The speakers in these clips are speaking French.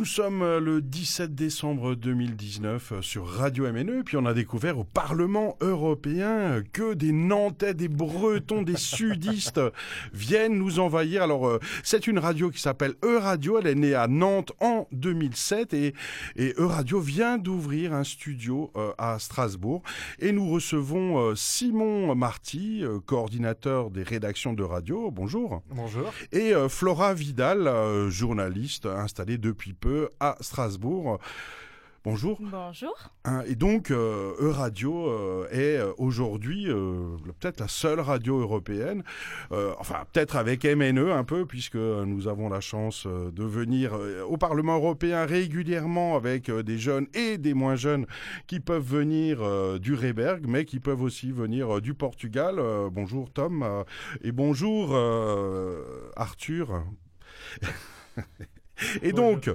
Nous sommes euh, le 17 décembre 2019 euh, sur Radio MNE, puis on a découvert au Parlement européen que des Nantais, des Bretons, des Sudistes viennent nous envahir. Alors, euh, c'est une radio qui s'appelle E-Radio, elle est née à Nantes en 2007 et, et E-Radio vient d'ouvrir un studio à Strasbourg et nous recevons Simon Marty, coordinateur des rédactions de radio. Bonjour. Bonjour. Et Flora Vidal, journaliste installée depuis peu à Strasbourg. Bonjour. Bonjour. Hein, et donc, euh, E-Radio euh, est euh, aujourd'hui peut-être la seule radio européenne, enfin peut-être avec MNE un peu, puisque nous avons la chance de venir au Parlement européen régulièrement avec des jeunes et des moins jeunes qui peuvent venir du Reberg, mais qui peuvent aussi venir du Portugal. bonjour Tom et bonjour Arthur. Et donc,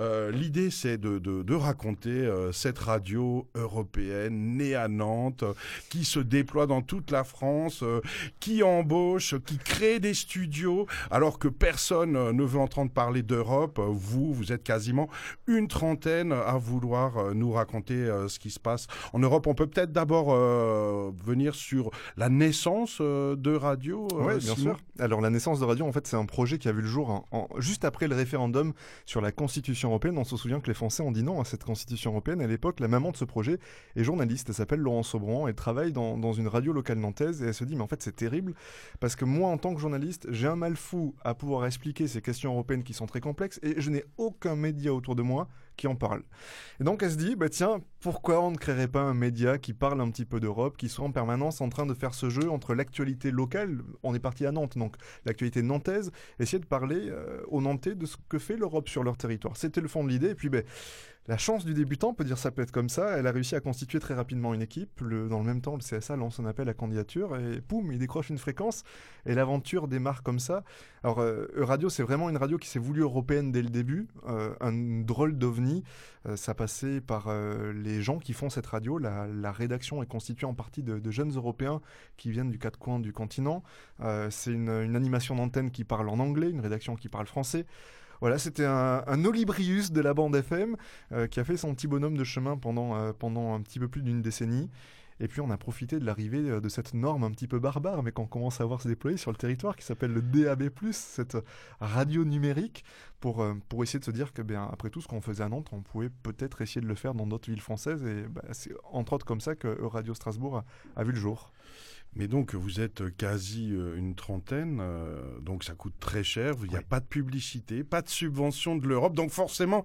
euh, l'idée, c'est de, de, raconter euh, cette radio européenne née à Nantes, qui se déploie dans toute la France, euh, qui embauche, qui crée des studios, alors que personne ne veut entendre parler d'Europe. Vous, vous êtes quasiment une trentaine à vouloir nous raconter ce qui se passe en Europe. On peut peut-être d'abord venir sur la naissance de radio. oui, bien sûr. Alors la naissance de radio, en fait, c'est un projet qui a vu le jour juste après le référendum sur la Constitution européenne, on se souvient que les Français ont dit non à cette constitution européenne. À l'époque, la maman de ce projet est journaliste. Elle s'appelle Laurence Sobran. Elle travaille dans, dans, une radio locale nantaise et elle se dit mais en fait c'est terrible parce que moi en tant que journaliste, j'ai un mal fou à pouvoir expliquer ces questions européennes qui sont très complexes et je n'ai aucun média autour de moi qui en parle. Et donc elle se dit bah tiens pourquoi on ne créerait pas un média qui parle un petit peu d'Europe, qui soit en permanence en train de faire ce jeu entre l'actualité locale, on est parti à Nantes, donc l'actualité nantaise, essayer de parler euh, aux Nantais de ce que fait l'Europe sur leur territoire. C'était le fond de l'idée, et puis ben, la chance du débutant, on peut dire ça peut être comme ça, elle a réussi à constituer très rapidement une équipe. Dans le même temps, le CSA lance un appel à candidature et poum, il décroche une fréquence et l'aventure démarre comme ça. Alors, euh, Radio, c'est vraiment une radio qui s'est voulue européenne dès le début, euh, un drôle d'ovni. Euh, ça passait par euh, les gens qui font cette radio. La, rédaction est constituée en partie de, jeunes Européens qui viennent du quatre coins du continent. c'est une animation d'antenne qui parle en anglais, une rédaction qui parle français. Voilà, c'était un, Olibrius de la bande FM euh, qui a fait son petit bonhomme de chemin pendant, euh, pendant un petit peu plus d'une décennie. Et puis on a profité de l'arrivée euh, de cette norme un petit peu barbare, mais qu'on commence à voir se déployer sur le territoire, qui s'appelle le DAB+, cette radio numérique, pour, pour essayer de se dire que, bien, après tout ce qu'on faisait à Nantes, on pouvait peut-être essayer de le faire dans d'autres villes françaises. Et bah, c'est entre autres comme ça que Radio Strasbourg a, a vu le jour. Mais donc, vous êtes quasi euh, une trentaine, euh, donc ça coûte très cher. Il n'y a pas de publicité, pas de subvention de l'Europe. Donc forcément,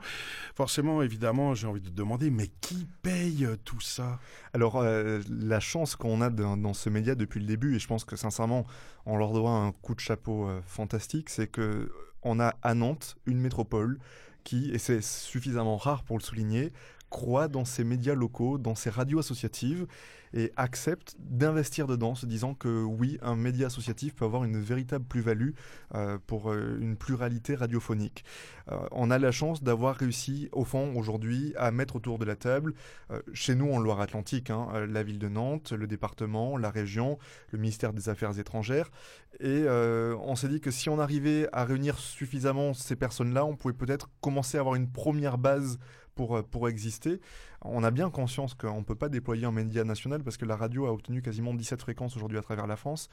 forcément, évidemment, j'ai envie de demander, mais qui paye euh, tout ça? Alors, la chance qu'on a dans, ce média depuis le début, et je pense que sincèrement, on leur doit un coup de chapeau fantastique, c'est que on a à Nantes une métropole qui, et c'est suffisamment rare pour le souligner, croit dans ces médias locaux, dans ces radios associatives et accepte d'investir dedans, se disant que oui, un média associatif peut avoir une véritable plus-value euh, pour euh, une pluralité radiophonique. Euh, on a la chance d'avoir réussi, au fond, aujourd'hui, à mettre autour de la table, chez nous en Loire-Atlantique, hein, la ville de Nantes, le département, la région, le ministère des Affaires étrangères, et on s'est dit que si on arrivait à réunir suffisamment ces personnes-là, on pouvait peut-être commencer à avoir une première base pour, pour exister. On a bien conscience qu'on ne peut pas déployer un média national parce que la radio a obtenu quasiment 17 fréquences aujourd'hui à travers la France.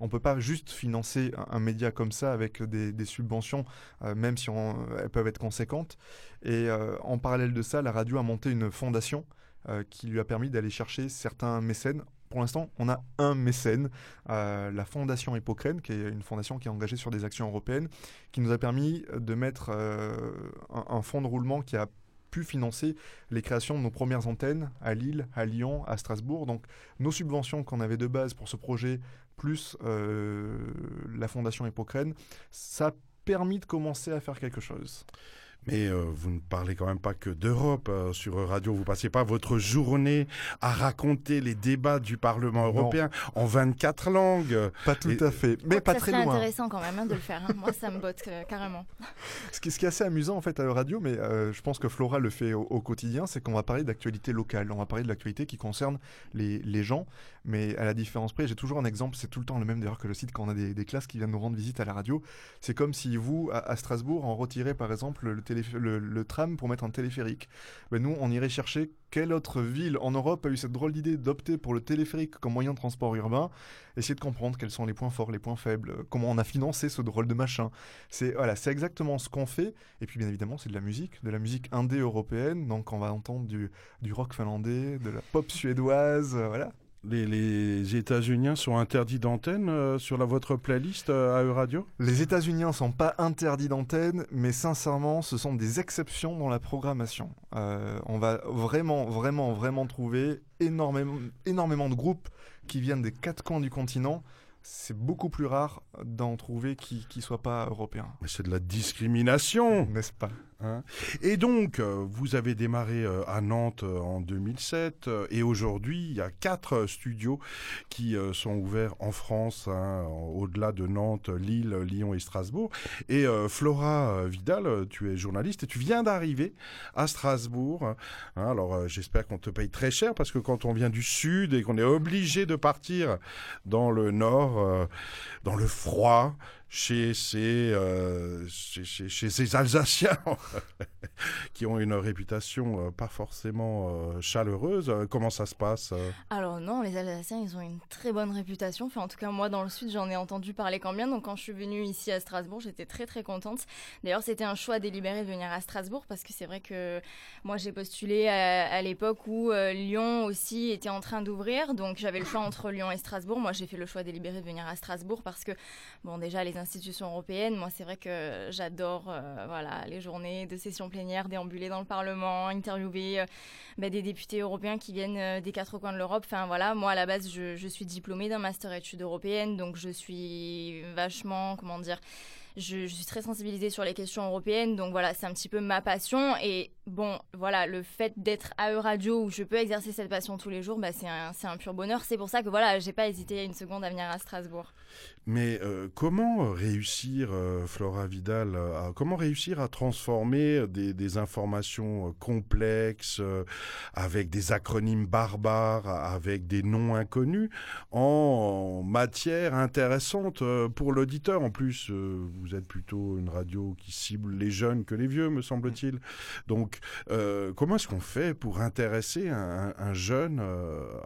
On ne peut pas juste financer un, média comme ça avec des, subventions, euh, même si on, elles peuvent être conséquentes. Et euh, en parallèle de ça, la radio a monté une fondation euh, qui lui a permis d'aller chercher certains mécènes pour l'instant, on a un mécène, euh, la Fondation Hippocrène, qui est une fondation qui est engagée sur des actions européennes, qui nous a permis de mettre euh, un, un, fonds de roulement qui a financer les créations de nos premières antennes à Lille, à Lyon, à Strasbourg. Donc nos subventions qu'on avait de base pour ce projet, plus euh, la Fondation Hippocrène, ça a permis de commencer à faire quelque chose. Mais euh, vous ne parlez quand même pas que d'Europe euh, sur Radio. Vous passez pas votre journée à raconter les débats du Parlement européen non. en 24 langues. Pas tout Et, à fait, mais pas très loin. C'est intéressant quand même hein, de le faire. Hein. Moi, ça me botte euh, carrément. Ce qui, ce qui, est assez amusant en fait à la radio, mais euh, je pense que Flora le fait au, au quotidien, c'est qu'on va parler d'actualité locale. On va parler de l'actualité qui concerne les, les gens. Mais à la différence près, j'ai toujours un exemple. C'est tout le temps le même d'ailleurs que le site quand on a des, classes qui viennent nous rendre visite à la radio. C'est comme si vous, à, Strasbourg, en retirez par exemple le tram pour mettre un téléphérique. Ben, nous, on irait chercher quelle autre ville en Europe a eu cette drôle d'idée d'opter pour le téléphérique comme moyen de transport urbain, essayer de comprendre quels sont les points forts, les points faibles, comment on a financé ce drôle de machin. C'est voilà, c'est exactement ce qu'on fait. Et puis bien évidemment, c'est de la musique, de la musique indé européenne. Donc on va entendre du, du rock finlandais, de la pop suédoise, euh, voilà les, États-Unis sont interdits d'antenne euh, sur la, votre playlist euh, à Euradio Les États-Unis ne sont pas interdits d'antenne, mais sincèrement, ce sont des exceptions dans la programmation. Euh, on va vraiment, vraiment, vraiment trouver énormément, énormément de groupes qui viennent des quatre coins du continent c'est beaucoup plus rare d'en trouver qui ne soient pas européens. Mais c'est de la discrimination N'est-ce pas? Hein. et donc, euh, vous avez démarré euh, à Nantes euh, en 2007 et aujourd'hui, il y a quatre studios qui sont ouverts en France, hein, au-delà de Nantes, Lille, Lyon et Strasbourg. Et Flora Vidal, tu es journaliste et tu viens d'arriver à Strasbourg. Hein. alors, j'espère qu'on te paye très cher parce que quand on vient du sud et qu'on est obligé de partir dans le nord, dans le froid, chez ces, euh, chez, ces Alsaciens qui ont une réputation euh, pas forcément euh, chaleureuse. Comment ça se passe Alors non, les Alsaciens, ils ont une très bonne réputation. Enfin, en tout cas, moi, dans le Sud, j'en ai entendu parler quand bien. Donc quand je suis venue ici à Strasbourg, j'étais très très contente. D'ailleurs, c'était un choix délibéré de venir à Strasbourg parce que c'est vrai que moi, j'ai postulé à l'époque où Lyon aussi était en train d'ouvrir. Donc j'avais le choix entre Lyon et Strasbourg. Moi, j'ai fait le choix délibéré de venir à Strasbourg parce que, bon, déjà, les institutions européennes. Moi, c'est vrai que j'adore euh, voilà, les journées de session plénière, déambuler dans le Parlement, interviewer euh, bah, des députés européens qui viennent euh, des quatre coins de l'Europe. Enfin, voilà, moi, à la base, je, je suis diplômée d'un master études européennes, donc je suis vachement, comment dire, je, suis très sensibilisée sur les questions européennes, donc voilà, c'est un petit peu ma passion. Et bon, voilà, le fait d'être à Euradio où je peux exercer cette passion tous les jours, bah, c'est un, pur bonheur. C'est pour ça que voilà, j'ai pas hésité une seconde à venir à Strasbourg. Mais euh, comment réussir, euh, Flora Vidal, comment réussir à transformer des, informations euh, complexes, avec des acronymes barbares, avec des noms inconnus, en matière intéressante pour l'auditeur En plus, vous êtes plutôt une radio qui cible les jeunes que les vieux, me semble-t-il. Donc, comment est-ce qu'on fait pour intéresser un, un jeune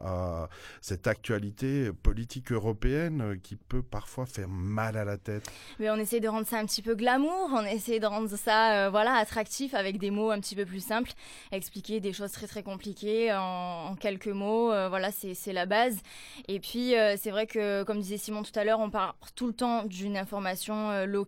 à cette actualité politique européenne qui peut parfois faire mal à la tête? Mais on essaie de rendre ça un petit peu glamour, on essaie de rendre ça euh, voilà attractif avec des mots un petit peu plus simples, expliquer des choses très très compliquées en, quelques mots, euh, voilà c'est la base. Et puis euh, c'est vrai que comme disait Simon tout à l'heure, on parle tout le temps d'une information locale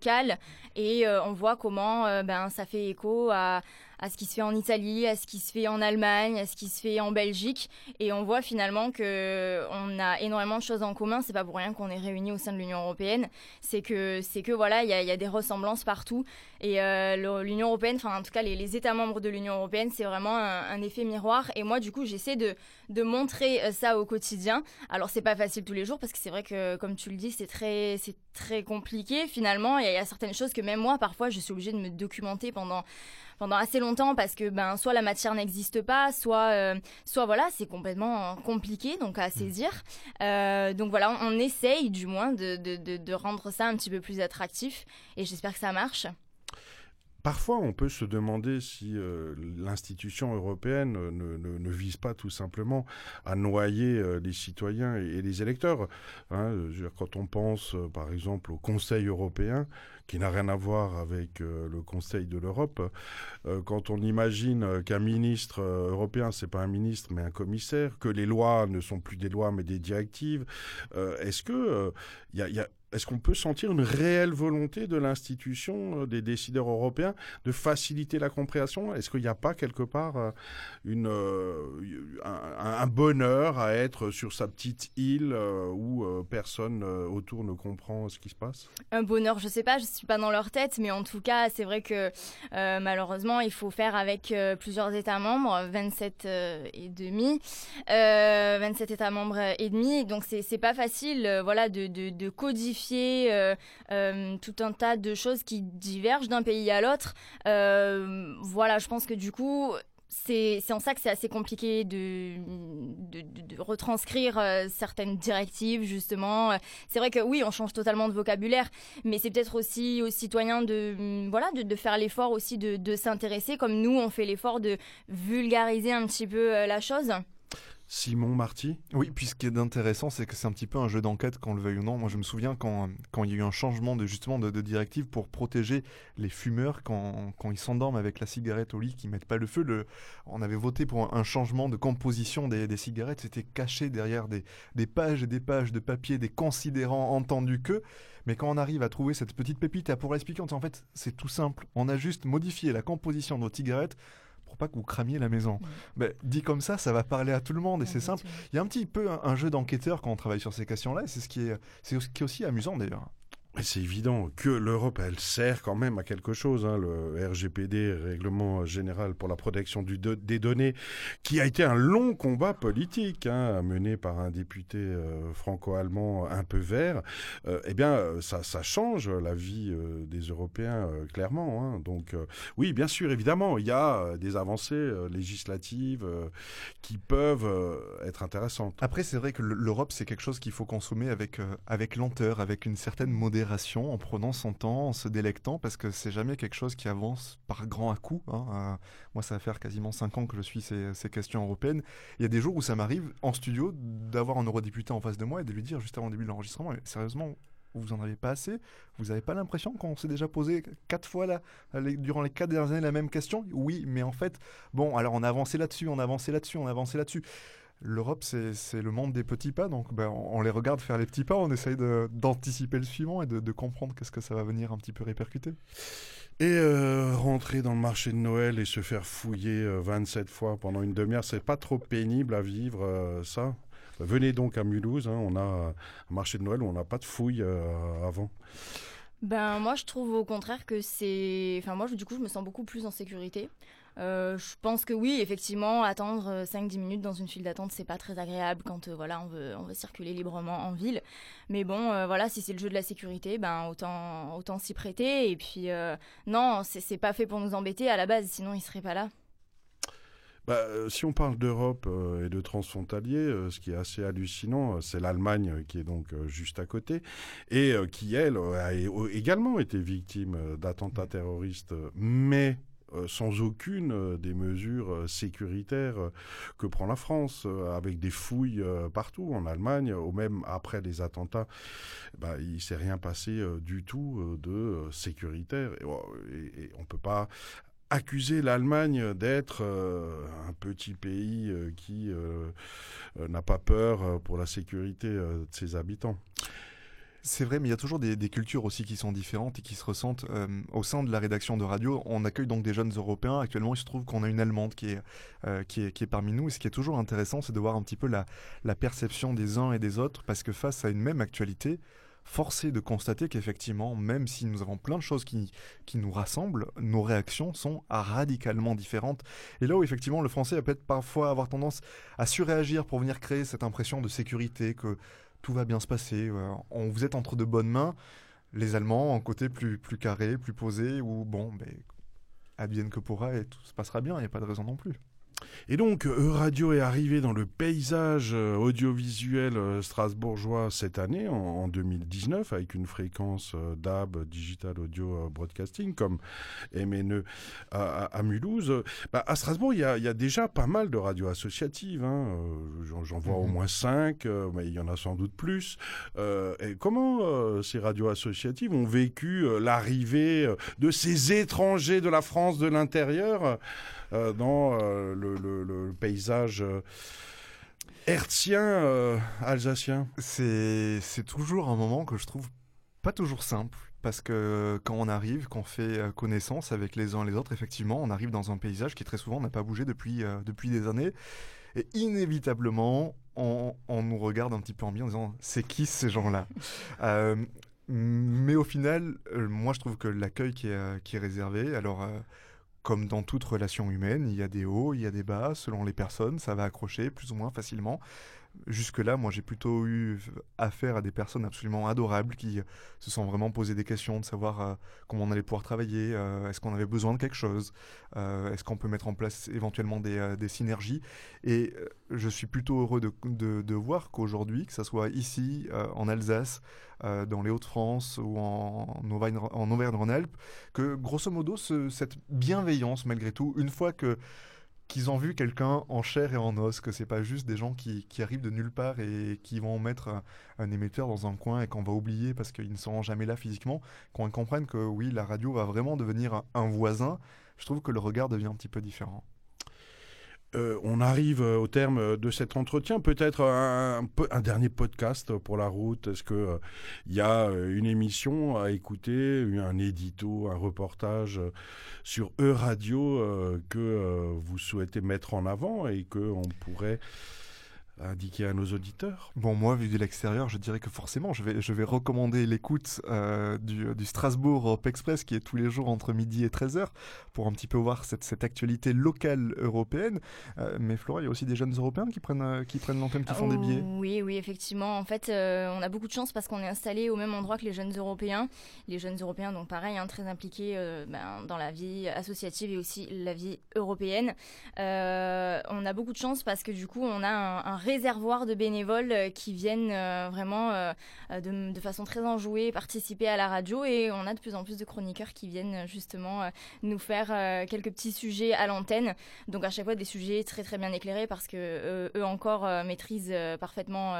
et on voit comment ben ça fait écho à à ce qui se fait en Italie, à ce qui se fait en Allemagne, à ce qui se fait en Belgique. Et on voit finalement que on a énormément de choses en commun. C'est pas pour rien qu'on est réunis au sein de l'Union européenne. C'est que, que voilà, il y y a, des ressemblances partout. Et euh, l'Union européenne, enfin en tout cas les, les États membres de l'Union européenne, c'est vraiment un, un, effet miroir. Et moi, du coup, j'essaie de, de montrer euh, ça au quotidien. Alors c'est pas facile tous les jours parce que c'est vrai que, comme tu le dis, c'est très, c'est très compliqué finalement. Il y, y, a certaines choses que même moi, parfois, je suis obligée de me documenter pendant pendant assez longtemps parce que ben soit la matière n'existe pas, soit euh, soit voilà c'est complètement compliqué donc à saisir. Euh, donc voilà on, essaye du moins de, de, de, rendre ça un petit peu plus attractif et j'espère que ça marche. Parfois, on peut se demander si euh, l'institution européenne ne, ne, ne, vise pas tout simplement à noyer euh, les citoyens et, les électeurs. Hein, quand on pense, par exemple, au Conseil européen, qui n'a rien à voir avec euh, le Conseil de l'Europe. Euh, quand on imagine qu'un ministre euh, européen, c'est pas un ministre mais un commissaire, que les lois ne sont plus des lois mais des directives, est-ce que est-ce qu'on peut sentir une réelle volonté de l'institution, euh, des décideurs européens, de faciliter la compréhension? Est-ce qu'il n'y a pas quelque part euh, euh, un, bonheur à être sur sa petite île où personne autour ne comprend ce qui se passe? Un bonheur, je ne sais pas, je suis pas dans leur tête, mais en tout cas, c'est vrai que malheureusement, il faut faire avec plusieurs États membres, 27 et demi, 27 États membres et demi, donc c'est pas facile, voilà, de, codifier euh, euh, tout un tas de choses qui divergent d'un pays à l'autre. Euh, voilà, je pense que du coup, c'est en ça que c'est assez compliqué de, retranscrire euh, certaines directives, justement. C'est vrai que oui, on change totalement de vocabulaire, mais c'est peut-être aussi aux citoyens de, voilà, de, faire l'effort aussi de, s'intéresser, comme nous, on fait l'effort de vulgariser un petit peu euh, la chose. Simon Marty? Oui, puis ce qui est intéressant, c'est que c'est un petit peu un jeu d'enquête, qu'on le veuille ou non. Moi, je me souviens quand, quand il y a eu un changement de, justement de, directive pour protéger les fumeurs quand, quand ils s'endorment avec la cigarette au lit, qu'ils mettent pas le feu. On avait voté pour un, changement de composition des, des cigarettes. C'était caché derrière des, des, pages et des pages de papier, des considérants entendus que. Mais quand on arrive à trouver cette petite pépite, à pouvoir expliquer, en fait, c'est tout simple. On a juste modifié la composition de nos cigarettes pour pas que vous cramiez la maison. Mais dit comme ça, ça va parler à tout le monde et c'est simple. Il y a un petit peu un, jeu d'enquêteur quand on travaille sur ces questions-là et c'est ce qui est, c'est ce qui est aussi amusant d'ailleurs. C'est évident que l'Europe, elle sert quand même à quelque chose. Hein, le RGPD, Règlement général pour la protection des données, qui a été un long combat politique hein, mené par un député euh, franco-allemand un peu vert. Euh, eh bien, ça, ça, change la vie euh, des Européens clairement. Hein. Donc, oui, bien sûr, évidemment, il y a des avancées législatives qui peuvent être intéressantes. Après, c'est vrai que l'Europe, c'est quelque chose qu'il faut consommer avec avec lenteur, avec une certaine modération en prenant son temps, en se délectant, parce que c'est jamais quelque chose qui avance par grand à coup. Hein. Moi, ça va faire quasiment 5 ans que je suis ces, questions européennes. Il y a des jours où ça m'arrive en studio d'avoir un eurodéputé en face de moi et de lui dire juste avant le début de l'enregistrement, sérieusement, vous en avez pas assez? Vous n'avez pas l'impression qu'on s'est déjà posé quatre fois là, durant les quatre dernières années la même question? Oui, mais en fait, bon, alors on a avancé là-dessus, on a avancé là-dessus, on a avancé là-dessus l'Europe, c'est le monde des petits pas. Donc, ben, on, les regarde faire les petits pas, on essaye d'anticiper le suivant et de, comprendre qu'est-ce que ça va venir un petit peu répercuter. Et euh, rentrer dans le marché de Noël et se faire fouiller 27 euh, fois pendant une demi-heure, c'est pas trop pénible à vivre, euh, ça Venez donc à Mulhouse, hein, on a un marché de Noël où on n'a pas de fouilles avant. Ben moi je trouve au contraire que c'est, enfin moi du coup je me sens beaucoup plus en sécurité. Euh, je pense que oui, effectivement, attendre 5-10 euh, minutes dans une file d'attente, c'est pas très agréable quand euh, voilà, on veut, on veut circuler librement en ville. Mais bon, voilà, si c'est le jeu de la sécurité, ben autant, autant s'y prêter. Et puis, non, c'est pas fait pour nous embêter à la base, sinon il serait pas là. Bah, si on parle d'Europe et de transfrontalier, ce qui est assez hallucinant, c'est l'Allemagne qui est donc juste à côté et qui, elle, a également été victime d'attentats terroristes, mais sans aucune euh, des mesures euh, sécuritaires que prend la France, avec des fouilles partout en Allemagne, ou même après les attentats, bah, il s'est rien passé du tout de sécuritaire. Et, et, on peut pas accuser l'Allemagne d'être un petit pays qui n'a pas peur pour la sécurité de ses habitants. C'est vrai, mais il y a toujours des, cultures aussi qui sont différentes et qui se ressentent. Euh, au sein de la rédaction de radio, on accueille donc des jeunes Européens. Actuellement, il se trouve qu'on a une Allemande qui est, euh, qui, est, qui est parmi nous. Et ce qui est toujours intéressant, c'est de voir un petit peu la, la perception des uns et des autres, parce que face à une même actualité, forcé de constater qu'effectivement, même si nous avons plein de choses qui, qui nous rassemblent, nos réactions sont radicalement différentes. Et là où effectivement le français va peut-être parfois avoir tendance à surréagir pour venir créer cette impression de sécurité, que tout va bien se passer. on, vous êtes entre de bonnes mains. Les Allemands, en côté plus, plus carré, plus posé, ou bon, ben, advienne que pourra et tout se passera bien, il n'y a pas de raison non plus. Et donc, Euradio est arrivé dans le paysage euh, audiovisuel euh, strasbourgeois cette année, en, 2019, avec une fréquence euh, DAB, Digital Audio Broadcasting, comme MNE à, Mulhouse. Bah, à Strasbourg, il y, a, déjà pas mal de radios associatives. Hein. J'en vois au mhm. moins cinq, mais il y en a sans doute plus. et comment ces radios associatives ont vécu l'arrivée de ces étrangers de la France de l'intérieur euh, dans euh, le, paysage euh, hertzien alsacien C'est toujours un moment que je trouve pas toujours simple parce que quand on arrive, qu'on fait connaissance avec les uns et les autres, effectivement, on arrive dans un paysage qui très souvent n'a pas bougé depuis, depuis des années. Et inévitablement, on, nous regarde un petit peu en bien en disant c'est qui ces gens-là? Mais au final, moi je trouve que l'accueil qui est, qui est réservé, alors comme dans toute relation humaine, il y a des hauts, il y a des bas, selon les personnes, ça va accrocher plus ou moins facilement. Jusque-là, moi, j'ai plutôt eu affaire à des personnes absolument adorables qui se sont vraiment posé des questions de savoir euh, comment on allait pouvoir travailler, euh, est-ce qu'on avait besoin de quelque chose, euh, est-ce qu'on peut mettre en place éventuellement des, synergies. Et je suis plutôt heureux de, voir qu'aujourd'hui, que ce soit ici, en Alsace, dans les Hauts-de-France ou en, Auvergne-Rhône-Alpes, que grosso modo, ce, cette bienveillance, malgré tout, une fois que qu'ils ont vu quelqu'un en chair et en os, que c'est pas juste des gens qui, arrivent de nulle part et qui vont mettre un, émetteur dans un coin et qu'on va oublier parce qu'ils ne seront jamais là physiquement, qu'on comprenne que oui, la radio va vraiment devenir un voisin, je trouve que le regard devient un petit peu différent. Euh, on arrive euh, au terme de cet entretien. Peut-être un, dernier podcast pour la route. Est-ce qu'il euh, y a une émission à écouter, un édito, un reportage sur E-Radio que vous souhaitez mettre en avant et qu'on pourrait indiquer à nos auditeurs Bon, moi, vu de l'extérieur, je dirais que forcément, je vais, je vais recommander l'écoute euh, du, du, Strasbourg Europe Express, qui est tous les jours entre midi et 13h, pour un petit peu voir cette, cette actualité locale européenne. Euh, mais Flora, il y a aussi des jeunes Européens qui prennent, euh, qui prennent l'antenne, qui font des billets. Oui, oui, effectivement. En fait, on a beaucoup de chance parce qu'on est installé au même endroit que les jeunes Européens. Les jeunes Européens, donc pareil, hein, très impliqués ben, dans la vie associative et aussi la vie européenne. on a beaucoup de chance parce que du coup, on a un, un réservoir de bénévoles euh, qui viennent euh, vraiment euh, de, façon très enjouée participer à la radio et on a de plus en plus de chroniqueurs qui viennent justement nous faire quelques petits sujets à l'antenne. Donc à chaque fois des sujets très très bien éclairés parce que eux encore maîtrisent parfaitement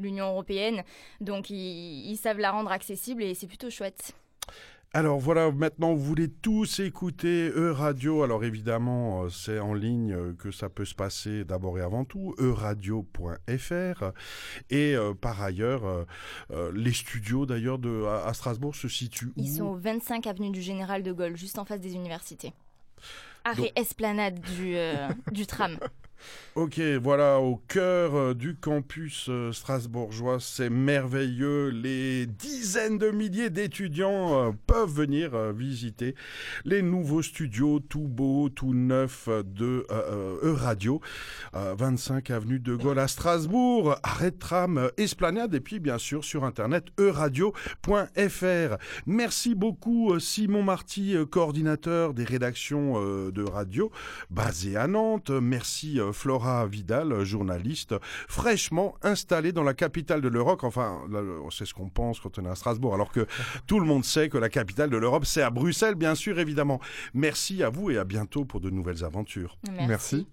l'Union européenne. Donc ils savent la rendre accessible et c'est plutôt chouette. Alors voilà, maintenant vous voulez tous écouter E-Radio. Alors évidemment, euh, c'est en ligne euh, que ça peut se passer d'abord et avant tout, euradio.fr. Et euh, par ailleurs, les studios d'ailleurs de à, Strasbourg se situent Ils sont au 25 avenue du Général de Gaulle, juste en face des universités. Arrêt esplanade du, du tram. Ok, voilà, au cœur euh, du campus euh, strasbourgeois, c'est merveilleux. Les dizaines de milliers d'étudiants euh, peuvent venir visiter les nouveaux studios tout beaux, tout neufs de E-Radio, 25 avenue de Gaulle à Strasbourg, arrêt tram, esplanade, et puis bien sûr sur internet euradio.fr. Merci beaucoup Simon Marty, coordinateur des rédactions de radio basé à Nantes. Merci Flora Vidal, journaliste, fraîchement installée dans la capitale de l'Europe. Enfin, c'est ce qu'on pense quand on est à Strasbourg, alors que tout le monde sait que la capitale de l'Europe, c'est à Bruxelles, bien sûr, évidemment. Merci à vous et à bientôt pour de nouvelles aventures. Merci.